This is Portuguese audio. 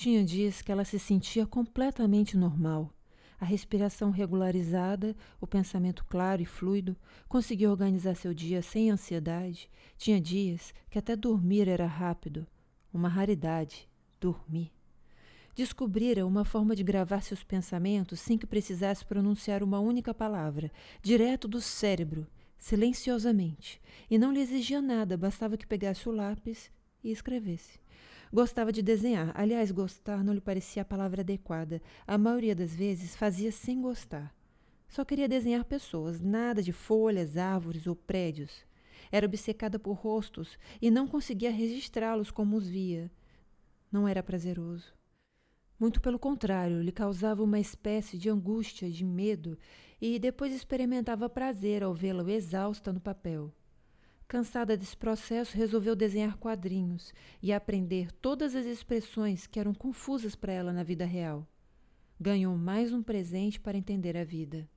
Tinha dias que ela se sentia completamente normal. A respiração regularizada, o pensamento claro e fluido, conseguia organizar seu dia sem ansiedade. Tinha dias que até dormir era rápido. Uma raridade, dormir. Descobrira uma forma de gravar seus pensamentos sem que precisasse pronunciar uma única palavra, direto do cérebro, silenciosamente, e não lhe exigia nada, bastava que pegasse o lápis e escrevesse. Gostava de desenhar. Aliás, gostar não lhe parecia a palavra adequada. A maioria das vezes fazia sem gostar. Só queria desenhar pessoas, nada de folhas, árvores ou prédios. Era obcecada por rostos e não conseguia registrá-los como os via. Não era prazeroso. Muito pelo contrário, lhe causava uma espécie de angústia, de medo, e depois experimentava prazer ao vê-la exausta no papel. Cansada desse processo, resolveu desenhar quadrinhos e aprender todas as expressões que eram confusas para ela na vida real. Ganhou mais um presente para entender a vida.